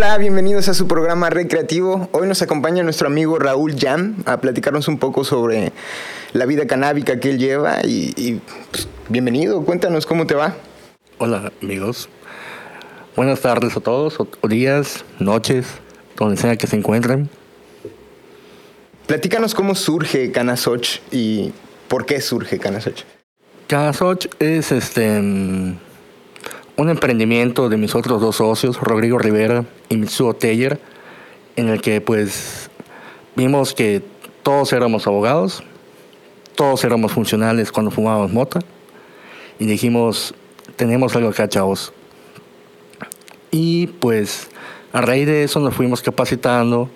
Hola, bienvenidos a su programa recreativo. Hoy nos acompaña nuestro amigo Raúl Jam a platicarnos un poco sobre la vida canábica que él lleva y, y, pues, bienvenido, cuéntanos cómo te va. Hola amigos, buenas tardes a todos, o, días, noches, donde sea que se encuentren. Platícanos cómo surge Canasoch y por qué surge Canasoch. Canasoch es este mm, un emprendimiento de mis otros dos socios, Rodrigo Rivera y Mitsuo Teller, en el que pues vimos que todos éramos abogados, todos éramos funcionales cuando fumábamos mota y dijimos, tenemos algo acá, chavos. Y pues a raíz de eso nos fuimos capacitando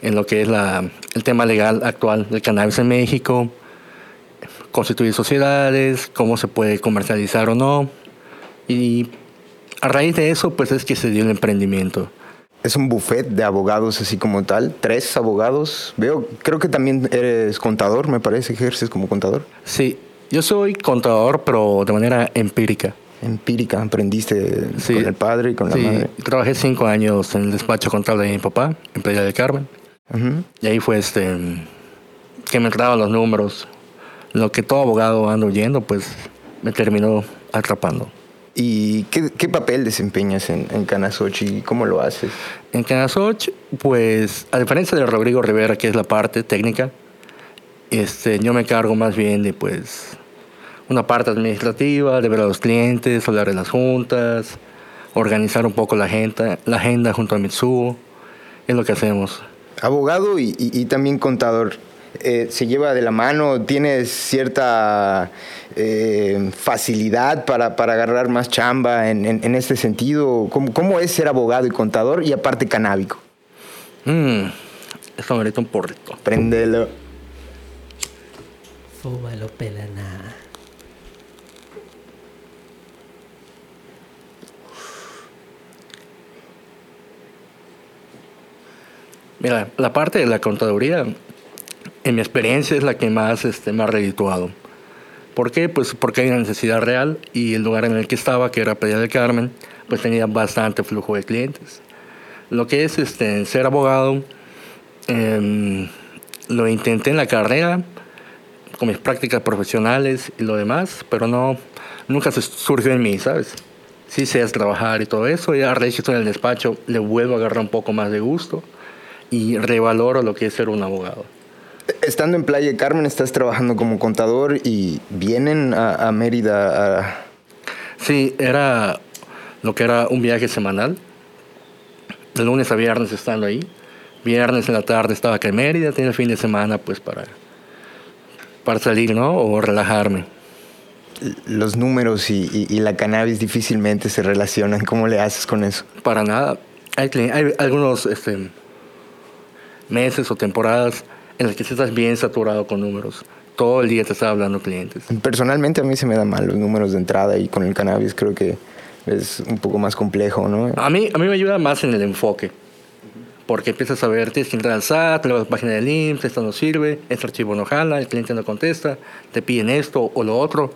en lo que es la, el tema legal actual del cannabis en México, constituir sociedades, cómo se puede comercializar o no. Y a raíz de eso, pues es que se dio el emprendimiento. Es un buffet de abogados así como tal, tres abogados. Veo, creo que también eres contador, me parece, ejerces como contador. Sí, yo soy contador, pero de manera empírica. Empírica, aprendiste sí, con el padre y con la sí, madre. Trabajé cinco años en el despacho contable de mi papá, en Playa del Carmen. Uh -huh. Y ahí fue este que me entraban los números. Lo que todo abogado anda oyendo, pues me terminó atrapando. ¿Y qué, qué papel desempeñas en, en Canasoch y cómo lo haces? En Canasoch, pues a diferencia de Rodrigo Rivera, que es la parte técnica, este, yo me cargo más bien de pues una parte administrativa, de ver a los clientes, hablar de las juntas, organizar un poco la agenda, la agenda junto a Mitsuo. Es lo que hacemos. Abogado y, y, y también contador. Eh, se lleva de la mano, tienes cierta eh, facilidad para, para, agarrar más chamba en, en, en este sentido. ¿Cómo, ¿Cómo, es ser abogado y contador y aparte canábico? Mm, eso merece un porrito. Préndelo. Fúmalo, pelana. Mira, la parte de la contaduría, en mi experiencia, es la que más este, me ha redituado. ¿Por qué? Pues porque hay una necesidad real y el lugar en el que estaba, que era Playa del Carmen, pues tenía bastante flujo de clientes. Lo que es este, ser abogado, eh, lo intenté en la carrera, con mis prácticas profesionales y lo demás, pero no, nunca surgió en mí, ¿sabes? Sí sé trabajar y todo eso, ya raíz en el despacho le vuelvo a agarrar un poco más de gusto y revaloro lo que es ser un abogado. Estando en Playa Carmen, estás trabajando como contador y vienen a, a, Mérida a... Sí, era lo que era un viaje semanal. De lunes a viernes estando ahí. Viernes en la tarde estaba acá en Mérida, tenía el fin de semana pues para, para salir, ¿no? O relajarme. Los números y, y, y la cannabis difícilmente se relacionan. ¿Cómo le haces con eso? Para nada. Hay, hay algunos... Este, meses o temporadas en las que estás bien saturado con números. Todo el día te está hablando clientes. Personalmente a mí se me dan mal los números de entrada y con el cannabis creo que es un poco más complejo, ¿no? A mí, a mí me ayuda más en el enfoque. Porque empiezas a ver, tienes que entrar al SAT, luego a la página del IMSS, esto no sirve, este archivo no jala, el cliente no contesta, te piden esto o lo otro.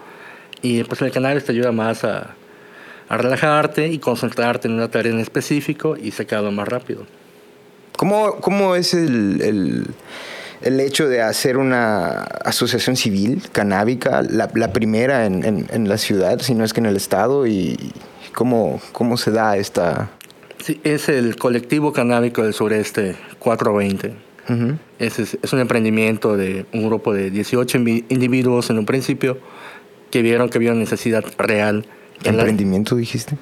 Y pues el cannabis te ayuda más a, a relajarte y concentrarte en una tarea en específico y sacarlo más rápido. ¿Cómo, cómo es el, el, el, hecho de hacer una asociación civil canábica, la, la primera en, en, en, la ciudad, si no es que en el estado? ¿Y cómo, cómo se da esta...? Sí, es el colectivo canábico del sureste 420. Uh -huh. es, es, es, un emprendimiento de un grupo de 18 individuos en un principio que vieron que había una necesidad real. ¿Emprendimiento la... dijiste?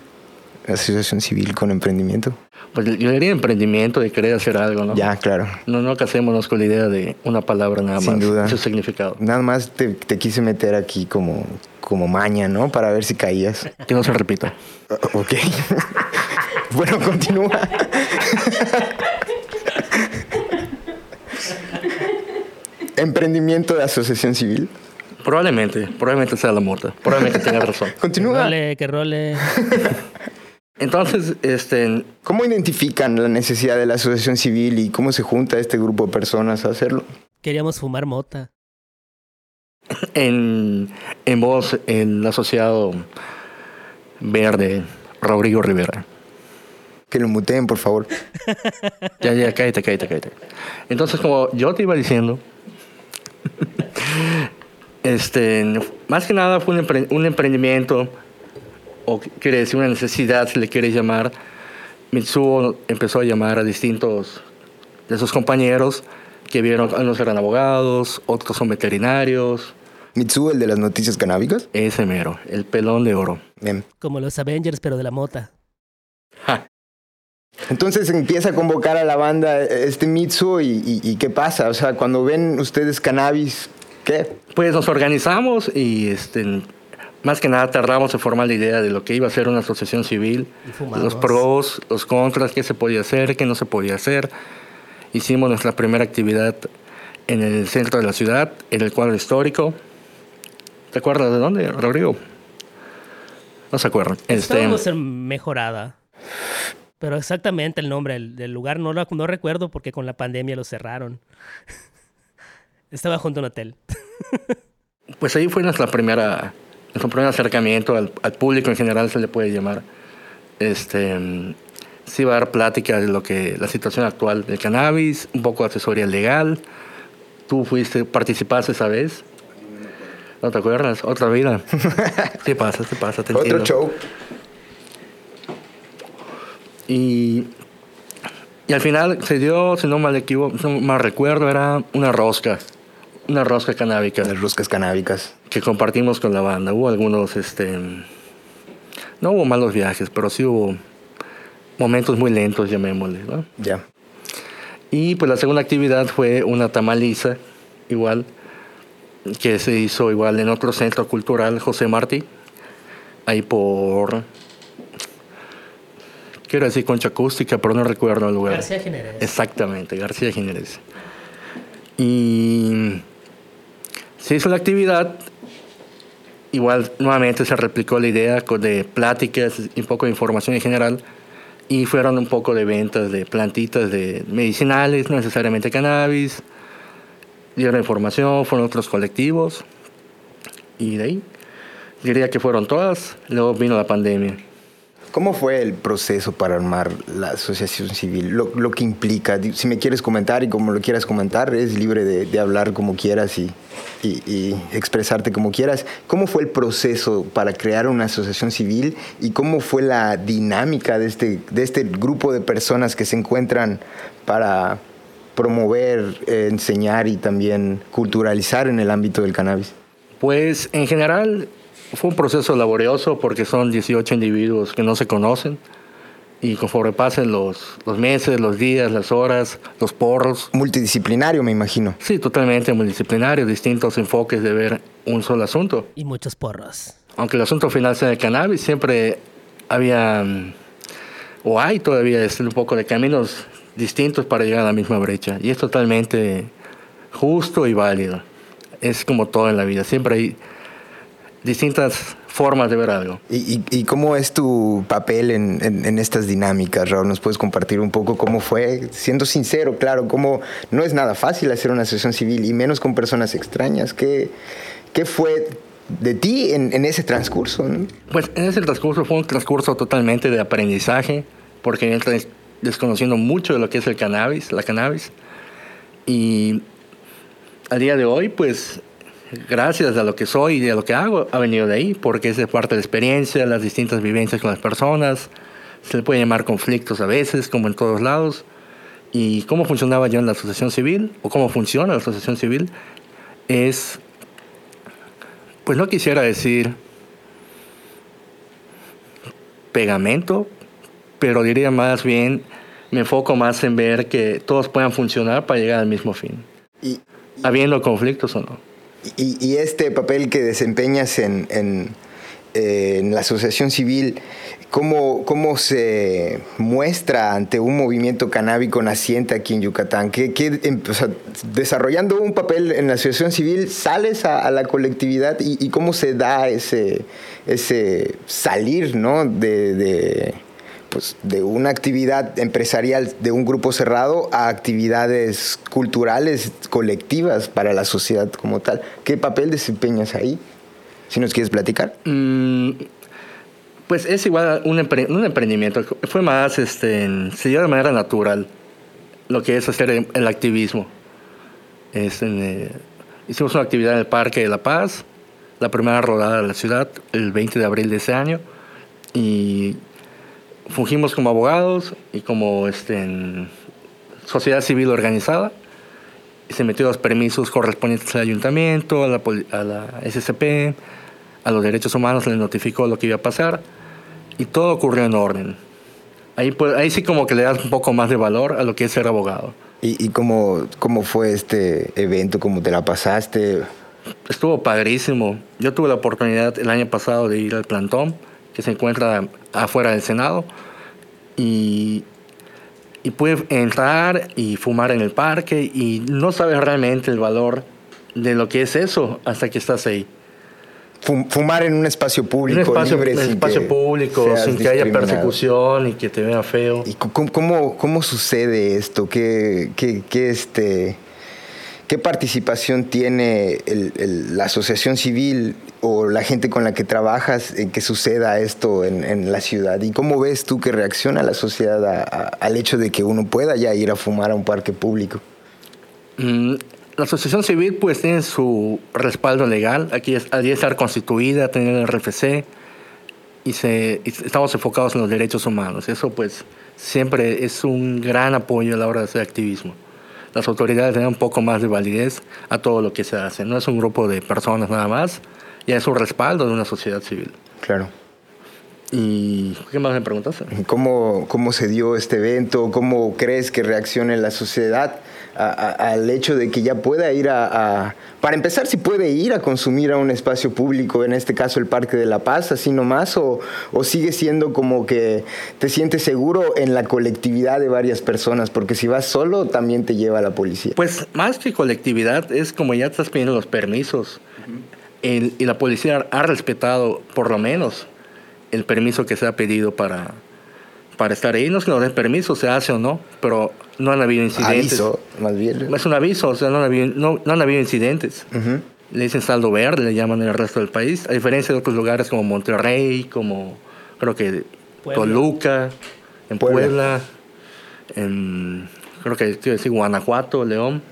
¿Asociación civil con emprendimiento? Pues yo diría emprendimiento, de querer hacer algo, ¿no? Ya, claro. No, no casémonos con la idea de una palabra nada Sin más. duda. Su significado. Nada más te, te, quise meter aquí como, como maña, ¿no? Para ver si caías. Que no se repita. Uh, ok. bueno, continúa. Emprendimiento de asociación civil. Probablemente, probablemente sea la mota. Probablemente tenga razón. Continúa. Que role, que role. Entonces, este... ¿Cómo identifican la necesidad de la asociación civil y cómo se junta este grupo de personas a hacerlo? Queríamos fumar mota. En, en voz, el asociado verde, Rodrigo Rivera. Que lo muteen, por favor. Ya, ya, cállate, cállate, cállate. Entonces, como yo te iba diciendo, este, más que nada fue un, empre- un emprendimiento, o quiere decir una necesidad, si le quieres llamar. Mitsuo empezó a llamar a distintos de sus compañeros que vieron, unos eran abogados, otros son veterinarios, Mitsuo, el de las noticias canábicas. ese mero, el pelón de oro. Bien. Como los Avengers, pero de la mota. Ja. Entonces empieza a convocar a la banda este Mitsuo y, y- y ¿qué pasa? O sea, cuando ven ustedes cannabis, ¿qué? Pues nos organizamos y este, más que nada tardamos en formar la idea de lo que iba a ser una asociación civil, los pros, los contras, qué se podía hacer, qué no se podía hacer. Hicimos nuestra primera actividad en el centro de la ciudad, en el cuadro histórico. ¿Te acuerdas de dónde, Rodrigo? No se acuerdan. Este, Estábamos en Mejorada. Pero exactamente el nombre del, del lugar no, lo- no recuerdo porque con la pandemia lo cerraron. Estaba junto a un hotel. Pues ahí fue nuestra primera, nuestro primer acercamiento al, al público en general, se le puede llamar. Este, sí va a dar plática de lo que la situación actual del cannabis, un poco de asesoría legal. Tú fuiste, participaste esa vez. ¿No te acuerdas? Otra vida. Sí pasa, sí pasa, te Otro entiendo. show. Y, y al final se dio, si no mal equivoco, si no mal recuerdo, era una rosca. Una rosca canábica. Las roscas canábicas. que compartimos con la banda. Hubo algunos, este, no hubo malos viajes, pero sí hubo momentos muy lentos, llamémosle, ¿no? Ya. Y pues la segunda actividad fue una tamaliza, igual, que se hizo igual en otro centro cultural, José Martí, ahí por, quiero decir concha acústica, pero no recuerdo el lugar. García Jiménez. Exactamente, García Jiménez. Y se hizo la actividad, igual nuevamente se replicó la idea de pláticas y un poco de información en general, y fueron un poco de ventas de plantitas de medicinales, no necesariamente cannabis, dieron información, fueron otros colectivos, y de ahí diría que fueron todas, luego vino la pandemia. ¿Cómo fue el proceso para armar la asociación civil? Lo, que implica. Si me quieres comentar y como lo quieras comentar, eres libre de, hablar como quieras y, expresarte como quieras. ¿Cómo fue el proceso para crear una asociación civil y cómo fue la dinámica de este, de este grupo de personas que se encuentran para promover, enseñar y también culturalizar en el ámbito del cannabis? Pues en general fue un proceso laborioso porque son 18 individuos que no se conocen y conforme pasen los, los meses, los días, las horas, los porros, Multidisciplinario, me imagino. sí, totalmente multidisciplinario, distintos enfoques de ver un solo asunto. Y muchos porros. Aunque el asunto final sea el cannabis, siempre había, o hay todavía este, un poco de caminos distintos para llegar a la misma brecha. Y es totalmente justo y válido. Es como todo en la vida, siempre hay distintas formas de ver algo. ¿Y, y- y cómo es tu papel en, en- en estas dinámicas, Raúl? ¿Nos puedes compartir un poco cómo fue? Siendo sincero, claro, cómo no es nada fácil hacer una asociación civil y menos con personas extrañas. ¿Qué, qué fue de ti en, en ese transcurso? no? Pues en ese transcurso fue un transcurso totalmente de aprendizaje, porque entra desconociendo mucho de lo que es el cannabis, la cannabis. Y al día de hoy, pues gracias a lo que soy y a lo que hago, ha venido de ahí, porque es de parte de la experiencia, las distintas vivencias con las personas, se le puede llamar conflictos a veces, como en todos lados. Y cómo funcionaba yo en la asociación civil, o cómo funciona la asociación civil, es, pues no quisiera decir pegamento, pero diría más bien, me enfoco más en ver que todos puedan funcionar para llegar al mismo fin, Y, habiendo conflictos o no. Y- este papel que desempeñas en, eh, en la asociación civil, ¿cómo, ¿cómo se muestra ante un movimiento canábico naciente aquí en Yucatán? ¿Qué, qué, em, desarrollando un papel en la asociación civil, sales a, la colectividad y, cómo se da ese, ese salir ¿no? de, pues, de una actividad empresarial de un grupo cerrado a actividades culturales colectivas para la sociedad como tal. ¿Qué papel desempeñas ahí? Si nos quieres platicar. Mm, Pues es igual un, emprendimiento. Fue más, este, se dio de manera natural lo que es hacer el activismo. Este, hicimos una actividad en el Parque de la Paz, la primera rodada de la ciudad, el 20 de abril de ese año, y fungimos como abogados y como este, sociedad civil organizada. Y se metió los permisos correspondientes al ayuntamiento, a la, a la SCP, a los derechos humanos, le notificó lo que iba a pasar y todo ocurrió en orden. Ahí, pues, ahí sí como que le das un poco más de valor a lo que es ser abogado. ¿Y, y cómo, cómo fue este evento? ¿Cómo te la pasaste? Estuvo padrísimo. Yo tuve la oportunidad el año pasado de ir al plantón, que se encuentra afuera del Senado, y, y pude entrar y fumar en el parque y no sabes realmente el valor de lo que es eso hasta que estás ahí fumar en un espacio público. Un espacio, libre, sin espacio público, sin que haya persecución y que te vea feo. ¿Y cómo, cómo sucede esto? ¿Qué, qué, qué, este, qué participación tiene la asociación civil o la gente con la que trabajas en que suceda esto en, la ciudad? ¿Y cómo ves tú que reacciona la sociedad al hecho de que uno pueda ya ir a fumar a un parque público? Mm, la asociación civil pues tiene su respaldo legal, aquí debería estar constituida, tener el RFC y, se, estamos enfocados en los derechos humanos. Eso pues siempre es un gran apoyo a la hora de hacer activismo. Las autoridades dan un poco más de validez a todo lo que se hace. No es un grupo de personas nada más, ya es un respaldo de una sociedad civil. Claro. ¿Y qué más me preguntas? ¿Cómo, ¿Cómo se dio este evento? ¿Cómo crees que reaccione la sociedad al hecho de que ya pueda ir a, Para empezar, si puede ir a consumir a un espacio público, en este caso el Parque de la Paz, así nomás, o, o sigue siendo como que te sientes seguro en la colectividad de varias personas, porque si vas solo también te lleva la policía. Pues más que colectividad, es como ya estás pidiendo los permisos. y la policía ha respetado por lo menos el permiso que se ha pedido para, para estar ahí. No es que nos den permiso, se hace o no, pero no han habido incidentes. Aviso, más bien. Es un aviso, o sea, no han habido, no, han habido incidentes. Le dicen saldo verde, le llaman en el resto del país, a diferencia de otros lugares como Monterrey, como creo que Toluca, en Puebla, en creo que decir, Guanajuato, León,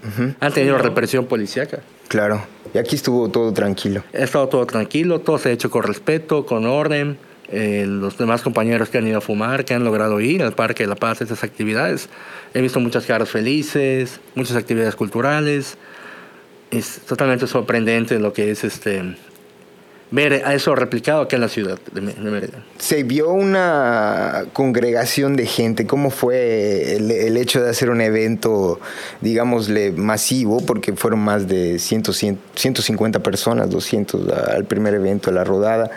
han tenido represión policíaca. Claro, y aquí estuvo todo tranquilo. Ha estado todo tranquilo, todo se ha hecho con respeto, con orden eh, los demás compañeros que han ido a fumar, que han logrado ir al Parque de la Paz, esas actividades. He visto muchas caras felices, muchas actividades culturales. Es totalmente sorprendente lo que es este ver a eso replicado aquí en la ciudad de, Mérida. Se vio una congregación de gente. ¿Cómo fue el, el, hecho de hacer un evento, digámosle, masivo? Porque fueron más de 100, 150 personas, 200 al primer evento, a la rodada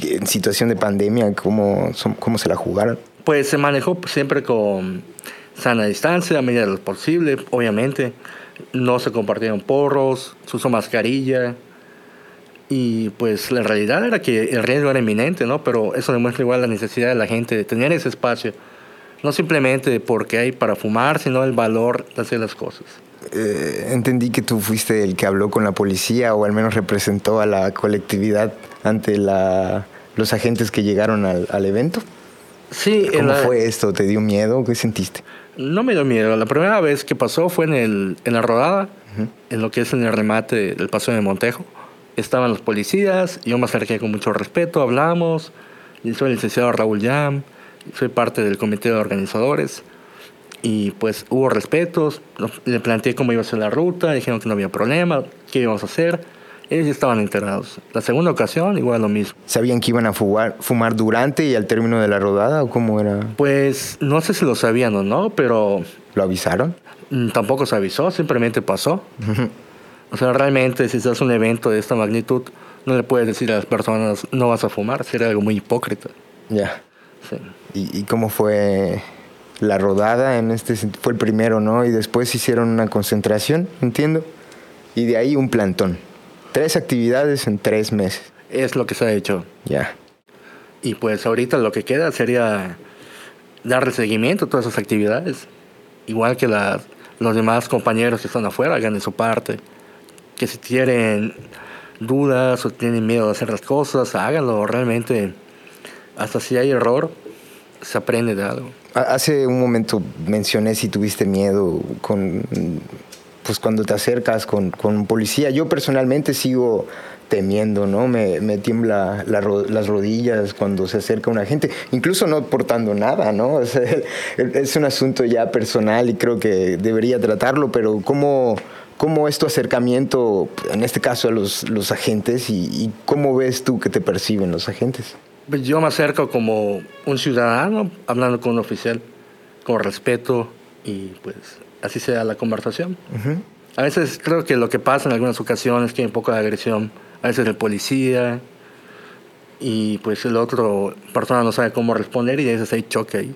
en situación de pandemia, ¿cómo, cómo se la jugaron? Pues se manejó siempre con sana distancia, a medida de lo posible, obviamente. No se compartieron porros, se usó mascarilla. Y pues la realidad era que el riesgo era inminente, ¿no? Pero eso demuestra igual la necesidad de la gente de tener ese espacio. No simplemente porque hay para fumar, sino el valor de hacer las cosas. Eh, entendí que tú fuiste el que habló con la policía o al menos representó a la colectividad ante la, los agentes que llegaron al, evento. Sí. ¿Cómo fue esto? ¿Te dio miedo? ¿Qué sentiste? No me dio miedo. La primera vez que pasó fue en, el, en la rodada, en lo que es en el remate del Paseo de Montejo. Estaban los policías, yo me acerqué con mucho respeto, hablamos. Soy el licenciado Raúl Yam, soy parte del comité de organizadores. Y pues hubo respetos, le planteé cómo iba a ser la ruta, dijeron que no había problema, qué íbamos a hacer. Ellos estaban enterados. La segunda ocasión, igual lo mismo. ¿Sabían que iban a fumar durante y al término de la rodada o cómo era? Pues no sé si lo sabían o no, pero... ¿Lo avisaron? Mm, tampoco se avisó, simplemente pasó. o sea, realmente si haces un evento de esta magnitud, no le puedes decir a las personas no vas a fumar, sería algo muy hipócrita. Ya. Sí. ¿Y, ¿Y cómo fue la rodada en este fue el primero, ¿no? Y después hicieron una concentración, entiendo, y de ahí un plantón. Tres actividades en tres meses. Es lo que se ha hecho. Ya. Y pues ahorita lo que queda sería darle seguimiento a todas esas actividades. Igual que los demás compañeros que están afuera hagan de su parte. Que si tienen dudas o tienen miedo de hacer las cosas, háganlo. Realmente hasta si hay error, se aprende de algo. Hace un momento mencioné si tuviste miedo con, pues cuando te acercas con, con un policía. Yo personalmente sigo temiendo, ¿no? Me, me tiembla las rodillas cuando se acerca una gente, incluso no portando nada, ¿no? es un asunto ya personal y creo que debería tratarlo, pero ¿cómo, cómo es tu acercamiento, en este caso, a los, los agentes y, y cómo ves tú que te perciben los agentes? Pues yo me acerco como un ciudadano hablando con un oficial, con respeto y pues así sea la conversación. A veces creo que lo que pasa en algunas ocasiones es que hay un poco de agresión, a veces el policía y pues el otro persona no sabe cómo responder y a veces hay choque ahí.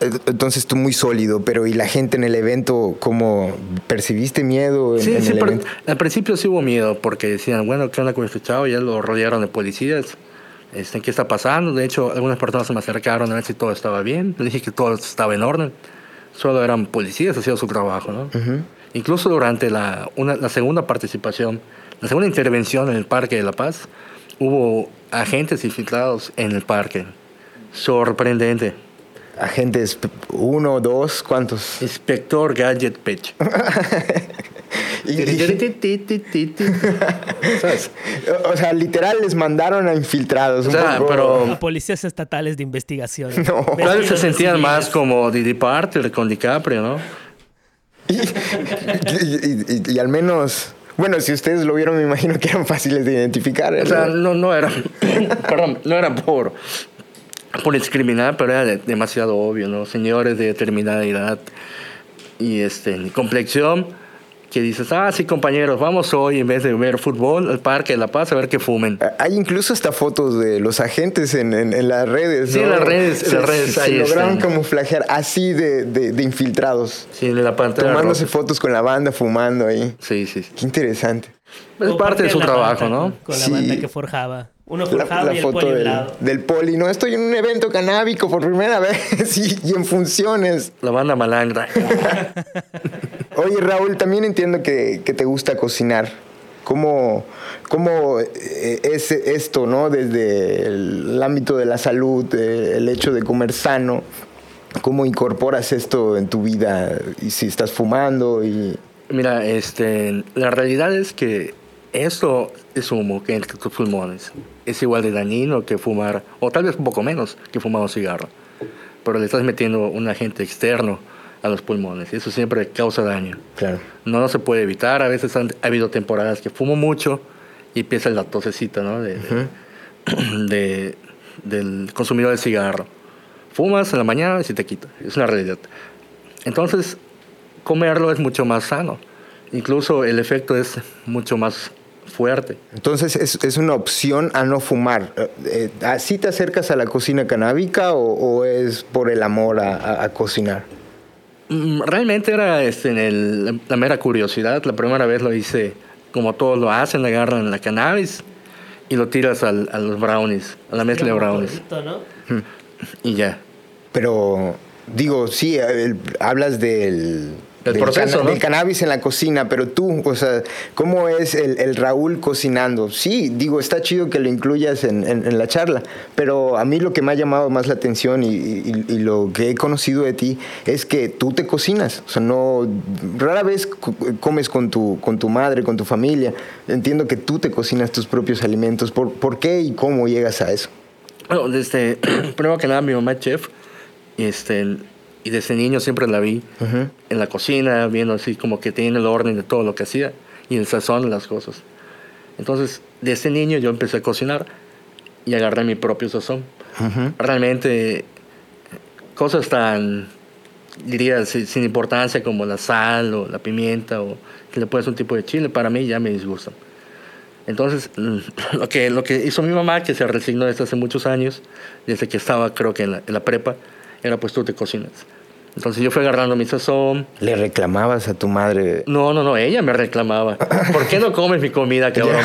Entonces tú muy sólido, pero ¿y la gente en el evento cómo percibiste miedo? sí, sí, al principio sí hubo miedo porque decían, bueno, ¿qué onda con este chavo? Ya lo rodearon de policías este, ¿qué está pasando? De hecho, algunas personas se me acercaron a ver si todo estaba bien. Le dije que todo estaba en orden. Solo eran policías haciendo su trabajo, ¿no? Incluso durante la, una, la segunda participación, la segunda intervención en el Parque de La Paz, hubo agentes infiltrados en el parque. Sorprendente. Agentes, uno, dos, ¿cuántos? Inspector Gadget Pech. o sea, literal les mandaron a infiltrados. O sea, pero... Policías estatales de investigación. No. se sentían más como Didi Parter con DiCaprio, ¿no? Y, al menos... Bueno, si ustedes lo vieron, me imagino que eran fáciles de identificar. O sea, no, no era... perdón, no era por por discriminar, pero era demasiado obvio, ¿no? Señores de determinada edad y este, complexión que dices, ah, sí, compañeros, vamos hoy en vez de ver fútbol al Parque de La Paz a ver qué fumen. Hay incluso hasta fotos de los agentes en, en, las redes. Sí, en las redes. Se, las redes, se lograron camuflajear así de, de, infiltrados. Sí, en la pantalla. Tomándose fotos con la banda, fumando ahí. Sí, sí. Qué interesante. Es parte de su trabajo, ¿no? Con, la banda que forjaba. Uno la, y el foto poli del, del, poli. No, estoy en un evento canábico por primera vez y, en funciones. La banda malangra. Oye, Raúl, también entiendo que, que te gusta cocinar. ¿Cómo, ¿Cómo, eh, es esto, no? Desde el, ámbito de la salud, el hecho de comer sano, ¿cómo incorporas esto en tu vida? Y si estás fumando y... Mira, este, la realidad es que esto es humo que entra en tus pulmones. Es igual de dañino que fumar, o tal vez un poco menos que fumar un cigarro. Pero le estás metiendo un agente externo a los pulmones y eso siempre causa daño. Claro. No, se puede evitar. A veces han, ha habido temporadas que fumo mucho y empieza la tosecita ¿no? de, de, del consumidor de cigarro. Fumas en la mañana y se te quita. Es una realidad. Entonces, comerlo es mucho más sano. Incluso el efecto es mucho más fuerte. Entonces es, es una opción a no fumar. Eh, eh, ¿Así te acercas a la cocina canábica o, es por el amor a, cocinar? Mm, realmente era este, en el, la mera curiosidad. La primera vez lo hice como todos lo hacen, agarran la cannabis y lo tiras al, a los brownies, a la mezcla de brownies. Y ya. Pero digo, sí, hablas del el proceso, del cannabis en la cocina, pero tú, o sea, ¿cómo es el, Raúl cocinando? Sí, digo, está chido que lo incluyas en, la charla, pero a mí lo que me ha llamado más la atención y, lo que he conocido de ti es que tú te cocinas, o sea, no, rara vez comes con tu, con tu madre, con tu familia, entiendo que tú te cocinas tus propios alimentos, ¿por, por qué y cómo llegas a eso? Bueno, desde, primero que nada, mi mamá es chef, y este y desde niño siempre la vi en la cocina, viendo así como que tiene el orden de todo lo que hacía y el sazón de las cosas. Entonces, desde niño yo empecé a cocinar y agarré mi propio sazón. Realmente, cosas tan, diría, sin, importancia como la sal o la pimienta o que le puedes un tipo de chile, para mí ya me disgustan. Entonces, lo que, lo que hizo mi mamá, que se resignó desde hace muchos años, desde que estaba creo que en la, en la prepa, era pues tú te cocinas. Entonces yo fui agarrando mi sazón. ¿Le reclamabas a tu madre? No, no, no, ella me reclamaba. ¿Por qué no comes mi comida, cabrón?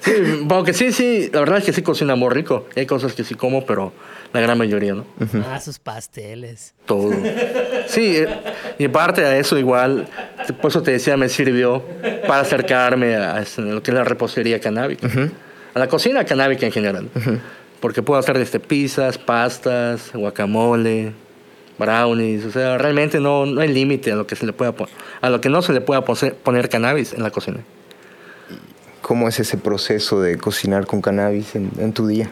sí, aunque sí, sí, la verdad es que sí cocina muy rico. Hay cosas que sí como, pero la gran mayoría, ¿no? Ah, sus pasteles. Todo. Sí, eh, y aparte de eso igual, por eso te decía, me sirvió para acercarme a, lo que es la repostería canábica. A la cocina canábica en general. Porque puedo hacer este, pizzas, pastas, guacamole, brownies. O sea, realmente no, no hay límite a lo que se le pueda a lo que no se le pueda poner cannabis en la cocina. ¿Cómo es ese proceso de cocinar con cannabis en, tu día?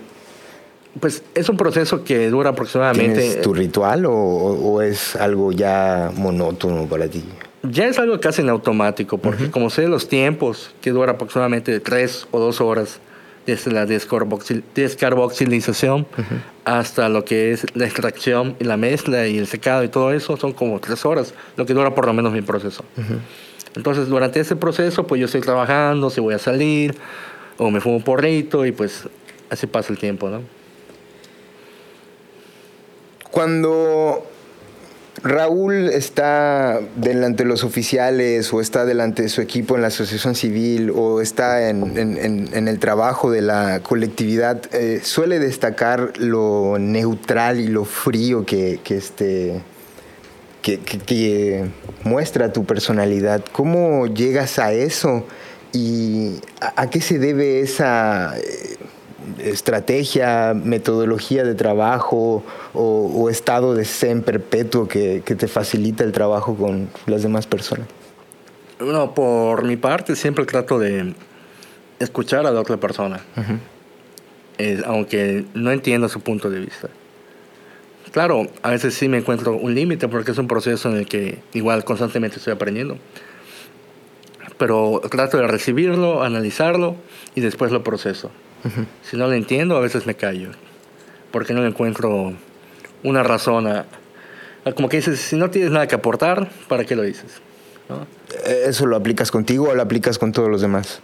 Pues es un proceso que dura aproximadamente. ¿Tienes tu ritual o, o, es algo ya monótono para ti? Ya es algo casi en automático, porque como sé los tiempos, que dura aproximadamente tres o dos horas, desde la descarboxilización hasta lo que es la extracción y la mezcla y el secado y todo eso, son como tres horas, lo que dura por lo menos mi proceso. Entonces, durante ese proceso, pues yo estoy trabajando, si voy a salir, o me fumo un porrito y pues así pasa el tiempo, ¿no? Cuando Raúl está delante de los oficiales o está delante de su equipo en la asociación civil o está en, el trabajo de la colectividad, eh, suele destacar lo neutral y lo frío que, este, que, muestra tu personalidad. ¿Cómo llegas a eso? ¿Y a qué se debe esa estrategia, metodología de trabajo o, estado de zen perpetuo que, te facilita el trabajo con las demás personas? Bueno, por mi parte siempre trato de escuchar a la otra persona, aunque no entiendo su punto de vista. Claro, a veces sí me encuentro un límite porque es un proceso en el que igual constantemente estoy aprendiendo. Pero trato de recibirlo, analizarlo y después lo proceso. Si no lo entiendo, a veces me callo, porque no encuentro una razón como que dices, si no tienes nada que aportar, ¿para qué lo dices? ¿Eso lo aplicas contigo o lo aplicas con todos los demás?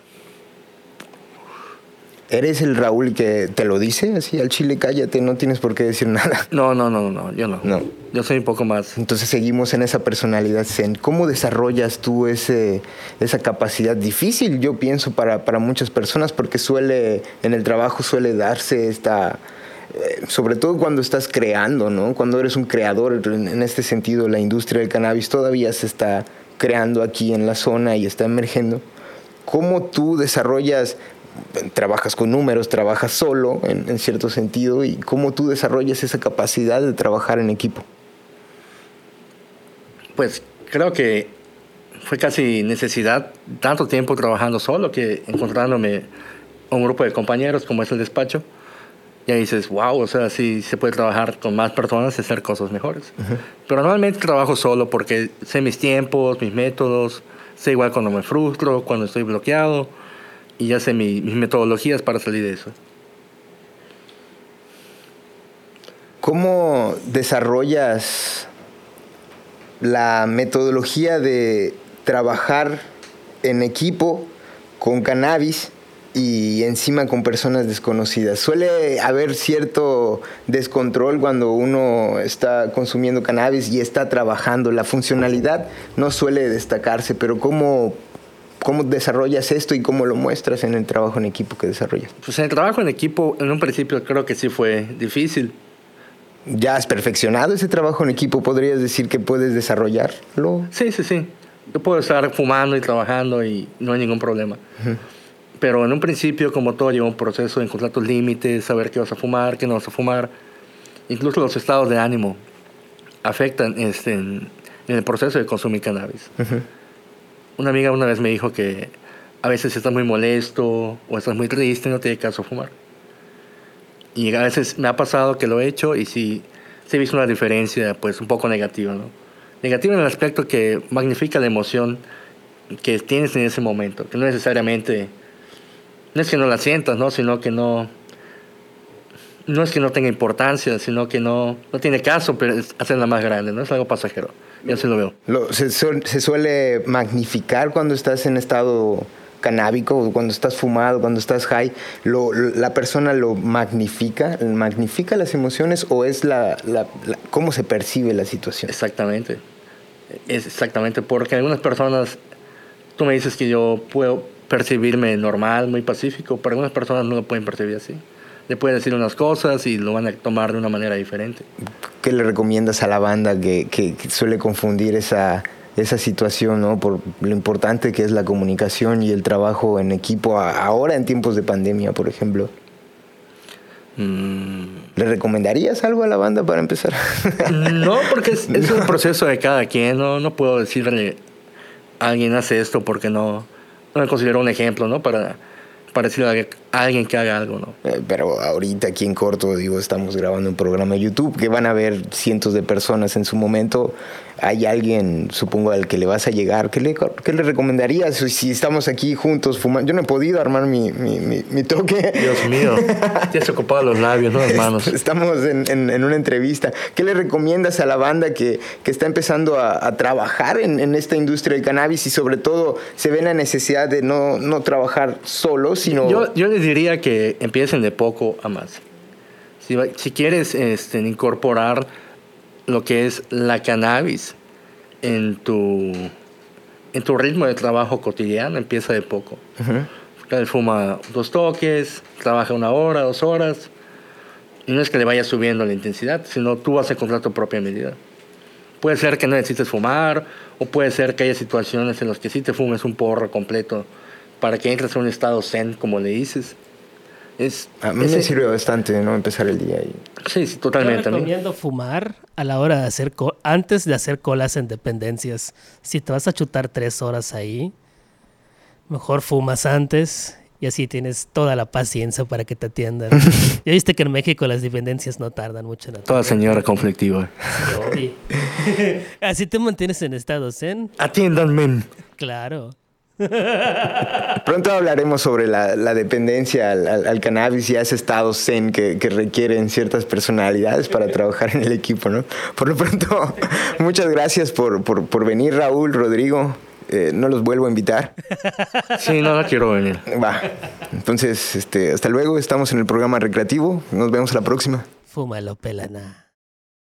¿Eres el Raúl que te lo dice así al chile, cállate, no tienes por qué decir nada? No, no, no, no, yo no. No. Yo soy un poco más. Entonces seguimos en esa personalidad zen. ¿Cómo desarrollas tú ese, esa capacidad difícil, yo pienso, para, para muchas personas? Porque suele, en el trabajo suele darse esta, eh, sobre todo cuando estás creando, ¿no? Cuando eres un creador, en este sentido, la industria del cannabis todavía se está creando aquí en la zona y está emergiendo. ¿Cómo tú desarrollas trabajas con números, trabajas solo en, cierto sentido y cómo tú desarrollas esa capacidad de trabajar en equipo. Pues creo que fue casi necesidad, tanto tiempo trabajando solo que encontrándome un grupo de compañeros como es el despacho, ya dices, wow, o sea, sí se puede trabajar con más personas y hacer cosas mejores. Pero normalmente trabajo solo porque sé mis tiempos, mis métodos, sé igual cuando me frustro, cuando estoy bloqueado y ya sé mis metodologías para salir de eso. ¿Cómo desarrollas la metodología de trabajar en equipo con cannabis y encima con personas desconocidas. Suele haber cierto descontrol cuando uno está consumiendo cannabis y está trabajando. La funcionalidad no suele destacarse, pero ¿cómo ¿Cómo desarrollas esto y cómo lo muestras en el trabajo en equipo que desarrollas? Pues en el trabajo en equipo, en un principio creo que sí fue difícil. ¿Ya has perfeccionado ese trabajo en equipo? ¿Podrías decir que puedes desarrollarlo? Sí, sí, sí. Yo puedo estar fumando y trabajando y no hay ningún problema. Pero en un principio, como todo, lleva un proceso de encontrar tus límites, saber qué vas a fumar, qué no vas a fumar. Incluso los estados de ánimo afectan este, en, el proceso de consumir cannabis una amiga una vez me dijo que a veces estás muy molesto o estás muy triste y no tiene caso fumar. Y a veces me ha pasado que lo he hecho y sí, sí he visto una diferencia pues un poco negativa, ¿no? Negativa en el aspecto que magnifica la emoción que tienes en ese momento, que no necesariamente, no es que no la sientas, ¿no? Sino que no, no es que no tenga importancia, sino que no, no tiene caso pero hacerla más grande, ¿no? Es algo pasajero. Yo sí lo veo. se, se, suele magnificar cuando estás en estado canábico, cuando estás fumado, cuando estás high, lo, la persona lo magnifica, magnifica las emociones o es la, la, cómo se percibe la situación. Exactamente, es exactamente, porque algunas personas, tú me dices que yo puedo percibirme normal, muy pacífico, pero algunas personas no lo pueden percibir así le puede decir unas cosas y lo van a tomar de una manera diferente. ¿Qué le recomiendas a la banda que, que, suele confundir esa, esa situación, ¿no? por lo importante que es la comunicación y el trabajo en equipo ahora en tiempos de pandemia, por ejemplo? Mm, ¿Le recomendarías algo a la banda para empezar? no, porque es, es un proceso de cada quien. No, no puedo decirle alguien hace esto porque no, no me considero un ejemplo, ¿no? Para, para decirle a alguien que haga algo, ¿no? Eh, Pero ahorita aquí en corto, digo, estamos grabando un programa de YouTube que van a ver cientos de personas en su momento. Hay alguien, supongo, al que le vas a llegar. ¿Qué le, qué le recomendarías si- estamos aquí juntos fumando? Yo no he podido armar mi, mi, mi- mi toque. Dios mío, ya se ocupaban los labios, no las manos. Estamos en, en- en una entrevista. ¿Qué le recomiendas a la banda que, que está empezando a, a trabajar en, en esta industria del cannabis y sobre todo se ve la necesidad de no, no trabajar solo, sino... Yo, yo les diría que empiecen de poco a más. Si, quieres este, incorporar lo que es la cannabis en tu, en tu ritmo de trabajo cotidiano, empieza de poco. Ujú. Él fuma dos toques, trabaja una hora, dos horas. Y no es que le vaya subiendo la intensidad, sino tú vas a encontrar tu propia medida. Puede ser que no necesites fumar, o puede ser que haya situaciones en las que sí te fumes un porro completo para que entres en un estado zen, como le dices. Es, A mí ese- me sirve bastante no empezar el día ahí. Sí, sí, Yo totalmente. ¿no? recomiendo fumar a la hora de hacer co- antes de hacer colas en dependencias. Si te vas a chutar tres horas ahí, mejor fumas antes y así tienes toda la paciencia para que te atiendan. ya viste que en México las dependencias no tardan mucho en Toda señora conflictiva. atender. así te mantienes en estado zen, Atiéndanme. claro. Pronto hablaremos sobre la, la dependencia al, al- al cannabis y a ese estado zen que, que requieren ciertas personalidades para trabajar en el equipo, ¿no? Por lo pronto, muchas gracias por, por, por venir, Raúl, Rodrigo. Eh, no los vuelvo a invitar. Sí, no, no quiero venir. Va. Entonces, este, hasta luego. Estamos en el programa recreativo. Nos vemos a la próxima. Fúmalo, pelana.